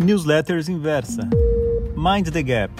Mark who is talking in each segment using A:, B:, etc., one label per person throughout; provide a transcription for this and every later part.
A: Newsletters Inversa. Mind the Gap.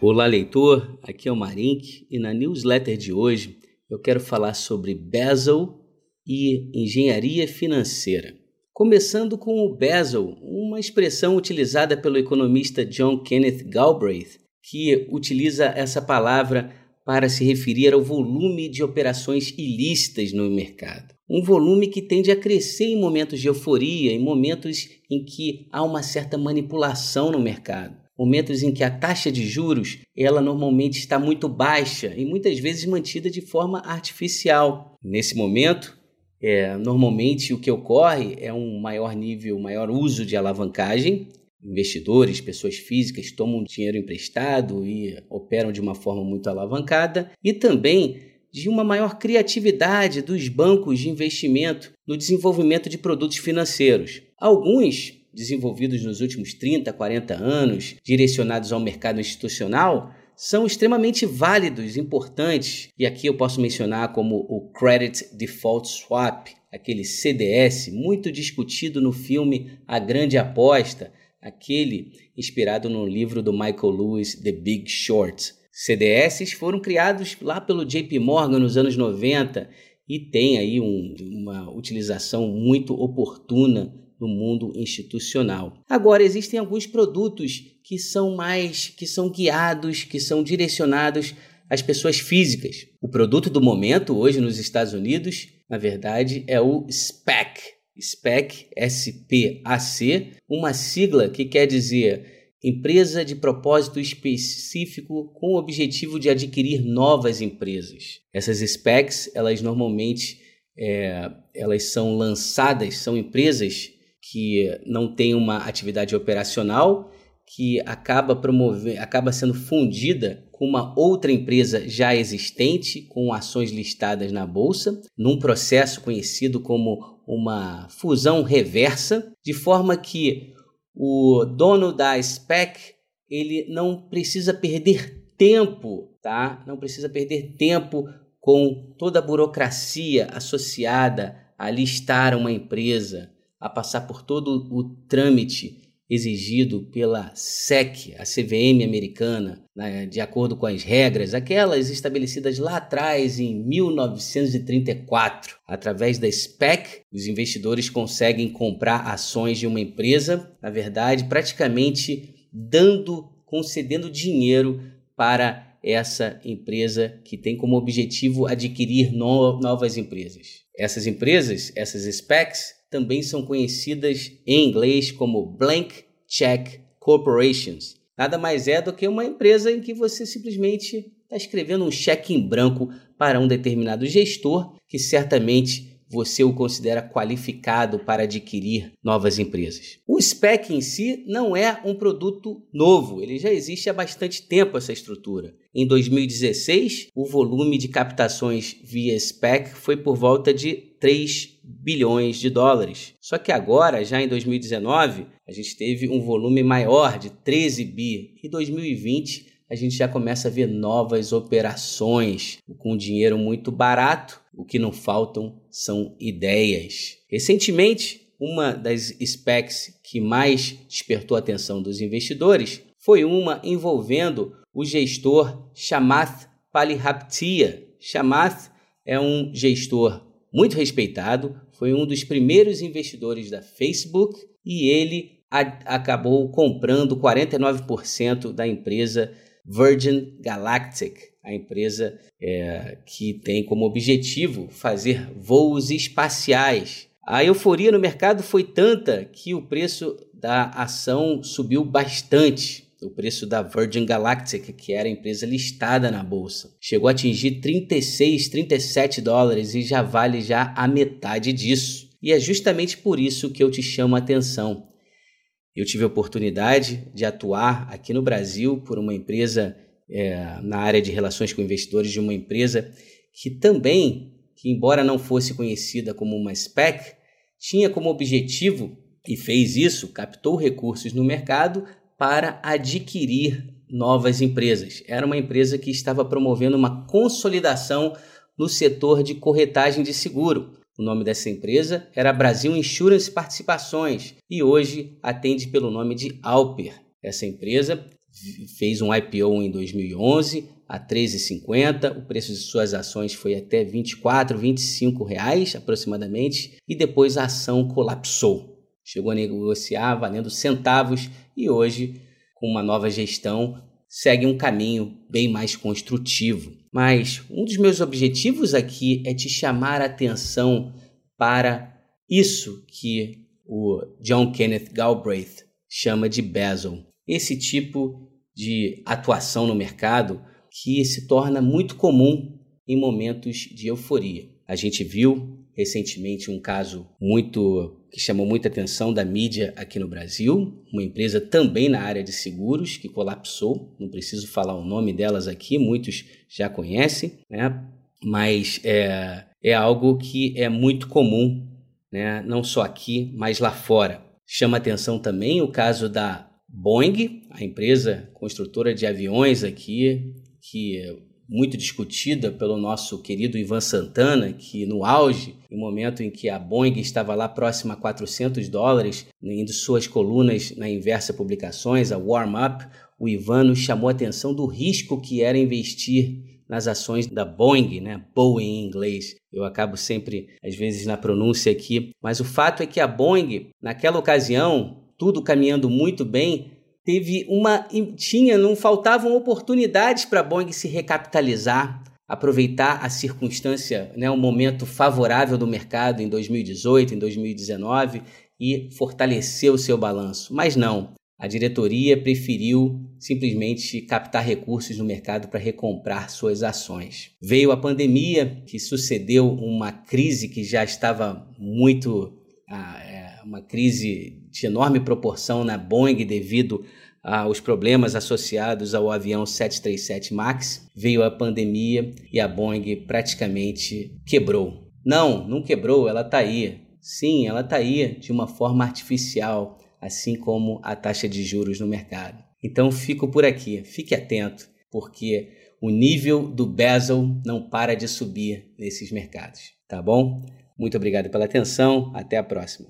B: Olá, leitor. Aqui é o Marink e na newsletter de hoje eu quero falar sobre Basel e engenharia financeira. Começando com o Basel, uma expressão utilizada pelo economista John Kenneth Galbraith, que utiliza essa palavra para se referir ao volume de operações ilícitas no mercado. Um volume que tende a crescer em momentos de euforia, em momentos em que há uma certa manipulação no mercado. Momentos em que a taxa de juros, ela normalmente está muito baixa e muitas vezes mantida de forma artificial. Nesse momento, é, normalmente o que ocorre é um maior nível, maior uso de alavancagem, investidores, pessoas físicas tomam dinheiro emprestado e operam de uma forma muito alavancada, e também de uma maior criatividade dos bancos de investimento no desenvolvimento de produtos financeiros. Alguns desenvolvidos nos últimos 30, 40 anos, direcionados ao mercado institucional, são extremamente válidos, importantes, e aqui eu posso mencionar como o Credit Default Swap, aquele CDS muito discutido no filme A Grande Aposta, aquele inspirado no livro do Michael Lewis, The Big Short. CDS foram criados lá pelo JP Morgan nos anos 90 e tem aí um, uma utilização muito oportuna no mundo institucional. Agora existem alguns produtos que são mais que são guiados, que são direcionados às pessoas físicas. O produto do momento hoje nos Estados Unidos, na verdade, é o SPAC, SPAC, S-P-A-C, uma sigla que quer dizer empresa de propósito específico com o objetivo de adquirir novas empresas. Essas SPACs, elas normalmente é, elas são lançadas, são empresas que não têm uma atividade operacional, que acaba promover, acaba sendo fundida com uma outra empresa já existente, com ações listadas na bolsa, num processo conhecido como uma fusão reversa, de forma que o dono da SPEC ele não precisa perder tempo, tá? Não precisa perder tempo com toda a burocracia associada a listar uma empresa, a passar por todo o trâmite exigido pela SEC, a CVM americana, né, de acordo com as regras, aquelas estabelecidas lá atrás em 1934. Através da SPEC, os investidores conseguem comprar ações de uma empresa, na verdade, praticamente dando, concedendo dinheiro para essa empresa que tem como objetivo adquirir no novas empresas. Essas empresas, essas SPECs, também são conhecidas em inglês como Blank Check Corporations. Nada mais é do que uma empresa em que você simplesmente está escrevendo um cheque em branco para um determinado gestor que certamente você o considera qualificado para adquirir novas empresas. O SPEC em si não é um produto novo, ele já existe há bastante tempo essa estrutura. Em 2016, o volume de captações via SPEC foi por volta de 3 bilhões de dólares. Só que agora, já em 2019, a gente teve um volume maior de 13 bi. E 2020 a gente já começa a ver novas operações com dinheiro muito barato. O que não faltam são ideias. Recentemente, uma das specs que mais despertou a atenção dos investidores foi uma envolvendo o gestor Shamath Palihapitiya. Shamath é um gestor muito respeitado, foi um dos primeiros investidores da Facebook e ele acabou comprando 49% da empresa Virgin Galactic, a empresa é, que tem como objetivo fazer voos espaciais. A euforia no mercado foi tanta que o preço da ação subiu bastante. O preço da Virgin Galactic, que era a empresa listada na bolsa, chegou a atingir 36, 37 dólares e já vale já a metade disso. E é justamente por isso que eu te chamo a atenção. Eu tive a oportunidade de atuar aqui no Brasil por uma empresa é, na área de relações com investidores de uma empresa que também, que embora não fosse conhecida como uma SPEC, tinha como objetivo e fez isso, captou recursos no mercado para adquirir novas empresas. Era uma empresa que estava promovendo uma consolidação no setor de corretagem de seguro. O nome dessa empresa era Brasil Insurance Participações e hoje atende pelo nome de Alper. Essa empresa fez um IPO em 2011 a 13,50, o preço de suas ações foi até 24, 25 reais aproximadamente e depois a ação colapsou. Chegou a negociar valendo centavos e hoje, com uma nova gestão, segue um caminho bem mais construtivo. Mas um dos meus objetivos aqui é te chamar a atenção para isso que o John Kenneth Galbraith chama de bezel. Esse tipo de atuação no mercado que se torna muito comum em momentos de euforia. A gente viu recentemente um caso muito que chamou muita atenção da mídia aqui no Brasil, uma empresa também na área de seguros que colapsou. Não preciso falar o nome delas aqui, muitos já conhecem, né? Mas é, é algo que é muito comum, né? Não só aqui, mas lá fora. Chama atenção também o caso da Boeing, a empresa construtora de aviões aqui, que muito discutida pelo nosso querido Ivan Santana, que no auge, no momento em que a Boeing estava lá próxima a 400 dólares, em suas colunas na Inversa Publicações, a Warm Up, o Ivan nos chamou a atenção do risco que era investir nas ações da Boeing, né? Boeing em inglês. Eu acabo sempre, às vezes, na pronúncia aqui. Mas o fato é que a Boeing, naquela ocasião, tudo caminhando muito bem, teve uma tinha não faltavam oportunidades para a Boeing se recapitalizar, aproveitar a circunstância, né, o momento favorável do mercado em 2018, em 2019 e fortalecer o seu balanço. Mas não, a diretoria preferiu simplesmente captar recursos no mercado para recomprar suas ações. Veio a pandemia, que sucedeu uma crise que já estava muito ah, é, uma crise de enorme proporção na Boeing devido aos problemas associados ao avião 737 MAX. Veio a pandemia e a Boeing praticamente quebrou. Não, não quebrou, ela está aí. Sim, ela está aí de uma forma artificial, assim como a taxa de juros no mercado. Então fico por aqui, fique atento, porque o nível do Basel não para de subir nesses mercados, tá bom? Muito obrigado pela atenção, até a próxima.